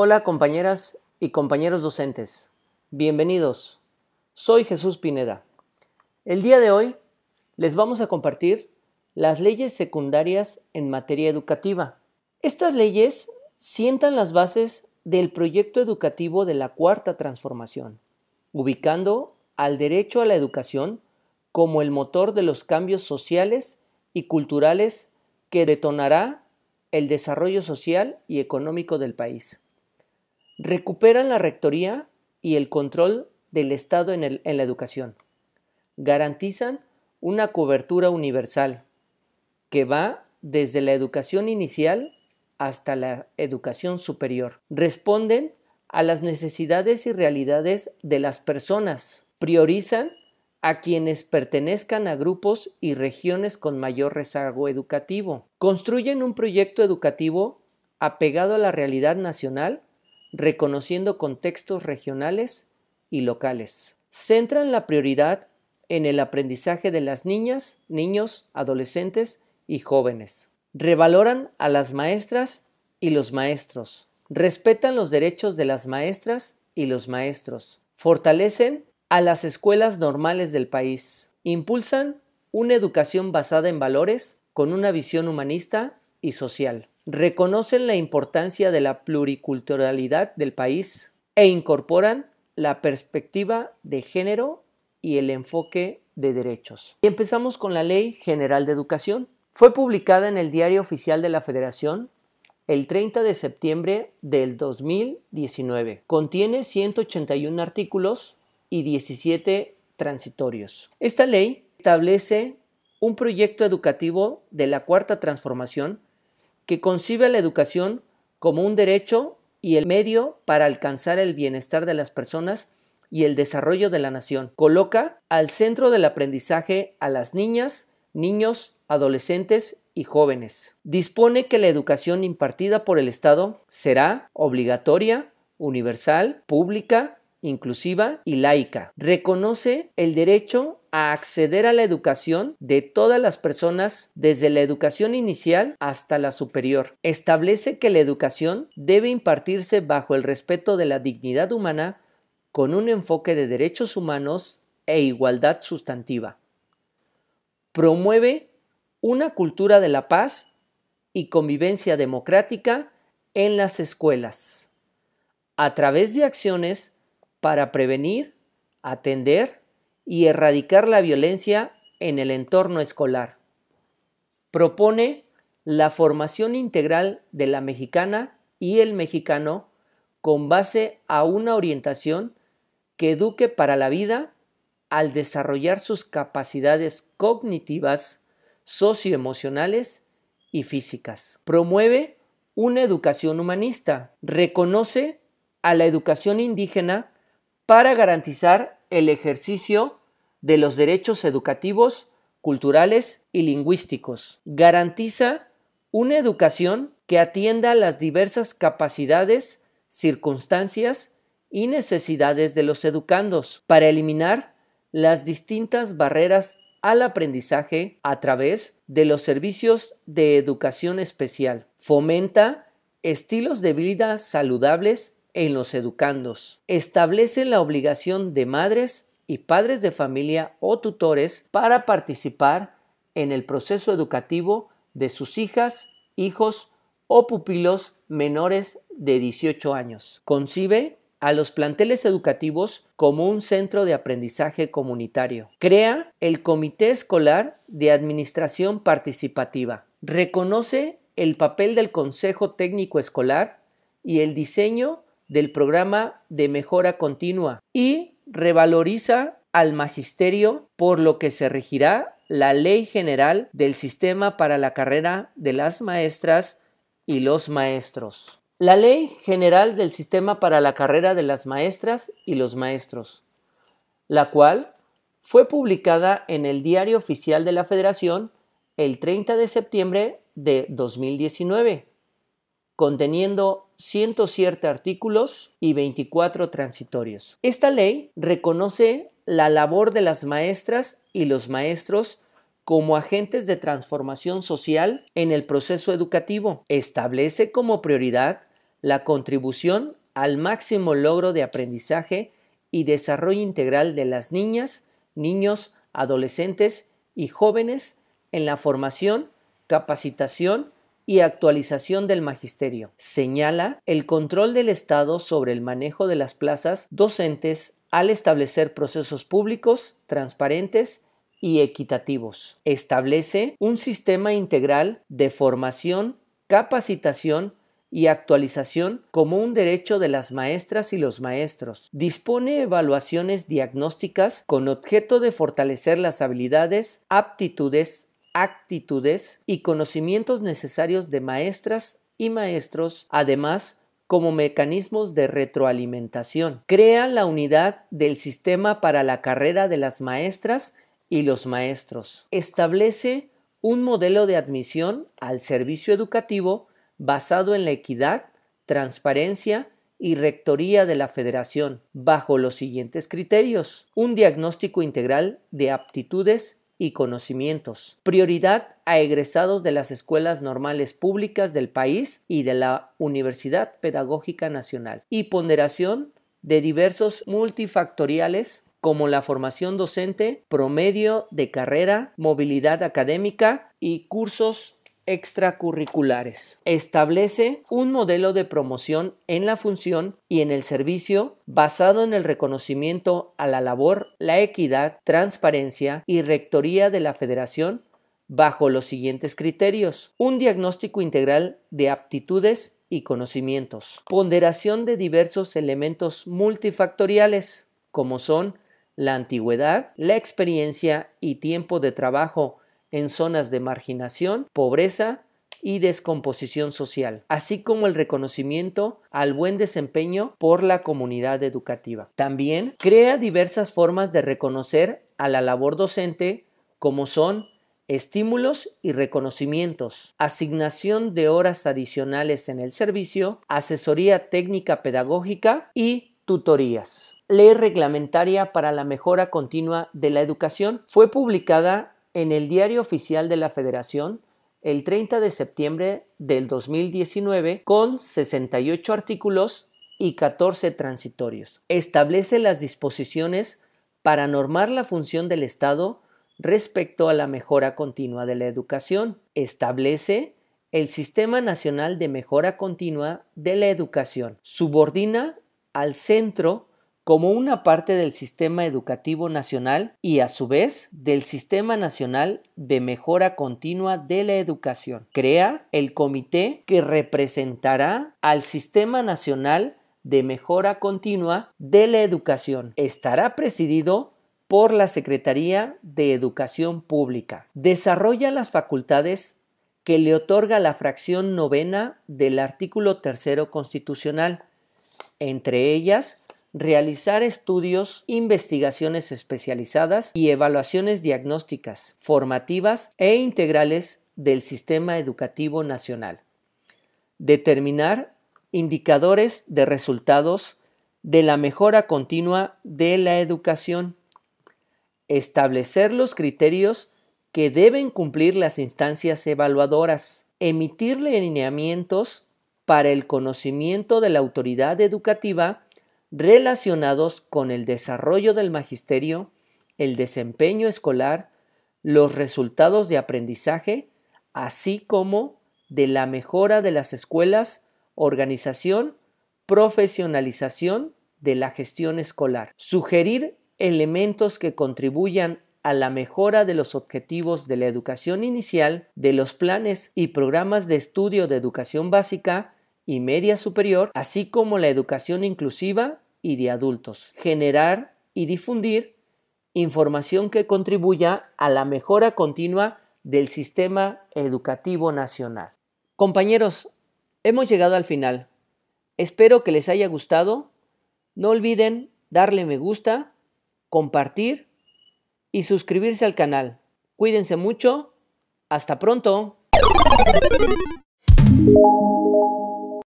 Hola compañeras y compañeros docentes, bienvenidos. Soy Jesús Pineda. El día de hoy les vamos a compartir las leyes secundarias en materia educativa. Estas leyes sientan las bases del proyecto educativo de la Cuarta Transformación, ubicando al derecho a la educación como el motor de los cambios sociales y culturales que detonará el desarrollo social y económico del país. Recuperan la rectoría y el control del Estado en, la educación. Garantizan una cobertura universal que va desde la educación inicial hasta la educación superior. Responden a las necesidades y realidades de las personas. Priorizan a quienes pertenezcan a grupos y regiones con mayor rezago educativo. Construyen un proyecto educativo apegado a la realidad nacional, reconociendo contextos regionales y locales. Centran la prioridad en el aprendizaje de las niñas, niños, adolescentes y jóvenes. Revaloran a las maestras y los maestros. Respetan los derechos de las maestras y los maestros. Fortalecen a las escuelas normales del país. Impulsan una educación basada en valores con una visión humanista y social. Reconocen la importancia de la pluriculturalidad del país e incorporan la perspectiva de género y el enfoque de derechos. Y empezamos con la Ley General de Educación. Fue publicada en el Diario Oficial de la Federación el 30 de septiembre del 2019. Contiene 181 artículos y 17 transitorios. Esta ley establece un proyecto educativo de la cuarta transformación que concibe la educación como un derecho y el medio para alcanzar el bienestar de las personas y el desarrollo de la nación. Coloca al centro del aprendizaje a las niñas, niños, adolescentes y jóvenes. Dispone que la educación impartida por el Estado será obligatoria, universal, pública inclusiva y laica. Reconoce el derecho a acceder a la educación de todas las personas desde la educación inicial hasta la superior. Establece que la educación debe impartirse bajo el respeto de la dignidad humana con un enfoque de derechos humanos e igualdad sustantiva. Promueve una cultura de la paz y convivencia democrática en las escuelas. A través de acciones para prevenir, atender y erradicar la violencia en el entorno escolar. Propone la formación integral de la mexicana y el mexicano con base a una orientación que eduque para la vida al desarrollar sus capacidades cognitivas, socioemocionales y físicas. Promueve una educación humanista. Reconoce a la educación indígena para garantizar el ejercicio de los derechos educativos, culturales y lingüísticos. Garantiza una educación que atienda las diversas capacidades, circunstancias y necesidades de los educandos para eliminar las distintas barreras al aprendizaje a través de los servicios de educación especial. Fomenta estilos de vida saludables en los educandos. Establece la obligación de madres y padres de familia o tutores para participar en el proceso educativo de sus hijas, hijos o pupilos menores de 18 años. Concibe a los planteles educativos como un centro de aprendizaje comunitario. Crea el Comité Escolar de Administración Participativa. Reconoce el papel del Consejo Técnico Escolar y el diseño del programa de mejora continua y revaloriza al magisterio por lo que se regirá la Ley General del Sistema para la Carrera de las Maestras y los Maestros. La Ley General del Sistema para la Carrera de las Maestras y los Maestros, la cual fue publicada en el Diario Oficial de la Federación el 30 de septiembre de 2019 conteniendo 107 artículos y 24 transitorios. Esta ley reconoce la labor de las maestras y los maestros como agentes de transformación social en el proceso educativo. Establece como prioridad la contribución al máximo logro de aprendizaje y desarrollo integral de las niñas, niños, adolescentes y jóvenes en la formación, capacitación y actualización del magisterio. Señala el control del Estado sobre el manejo de las plazas docentes al establecer procesos públicos, transparentes y equitativos. Establece un sistema integral de formación, capacitación y actualización como un derecho de las maestras y los maestros. Dispone evaluaciones diagnósticas con objeto de fortalecer las habilidades, aptitudes, actitudes y conocimientos necesarios de maestras y maestros, además como mecanismos de retroalimentación. Crea la unidad del sistema para la carrera de las maestras y los maestros. Establece un modelo de admisión al servicio educativo basado en la equidad, transparencia y rectoría de la federación, bajo los siguientes criterios. Un diagnóstico integral de aptitudes y conocimientos. Prioridad a egresados de las escuelas normales públicas del país y de la Universidad Pedagógica Nacional. Y ponderación de diversos multifactoriales como la formación docente, promedio de carrera, movilidad académica y cursos extracurriculares. Establece un modelo de promoción en la función y en el servicio basado en el reconocimiento a la labor, la equidad, transparencia y rectoría de la federación bajo los siguientes criterios. Un diagnóstico integral de aptitudes y conocimientos. Ponderación de diversos elementos multifactoriales como son la antigüedad, la experiencia y tiempo de trabajo en zonas de marginación, pobreza y descomposición social, así como el reconocimiento al buen desempeño por la comunidad educativa. También crea diversas formas de reconocer a la labor docente como son estímulos y reconocimientos, asignación de horas adicionales en el servicio, asesoría técnica pedagógica y tutorías. Ley reglamentaria para la mejora continua de la educación fue publicada en el Diario Oficial de la Federación el 30 de septiembre del 2019 con 68 artículos y 14 transitorios. Establece las disposiciones para normar la función del Estado respecto a la mejora continua de la educación. Establece el Sistema Nacional de Mejora Continua de la Educación. Subordina al centro como una parte del sistema educativo nacional y a su vez del Sistema Nacional de Mejora Continua de la Educación. Crea el comité que representará al Sistema Nacional de Mejora Continua de la Educación. Estará presidido por la Secretaría de Educación Pública. Desarrolla las facultades que le otorga la fracción novena del artículo tercero constitucional, entre ellas realizar estudios, investigaciones especializadas y evaluaciones diagnósticas, formativas e integrales del sistema educativo nacional. Determinar indicadores de resultados de la mejora continua de la educación. Establecer los criterios que deben cumplir las instancias evaluadoras. Emitir lineamientos para el conocimiento de la autoridad educativa relacionados con el desarrollo del magisterio, el desempeño escolar, los resultados de aprendizaje, así como de la mejora de las escuelas, organización, profesionalización de la gestión escolar. Sugerir elementos que contribuyan a la mejora de los objetivos de la educación inicial, de los planes y programas de estudio de educación básica y media superior, así como la educación inclusiva y de adultos. Generar y difundir información que contribuya a la mejora continua del sistema educativo nacional. Compañeros, hemos llegado al final. Espero que les haya gustado. No olviden darle me gusta, compartir y suscribirse al canal. Cuídense mucho. Hasta pronto.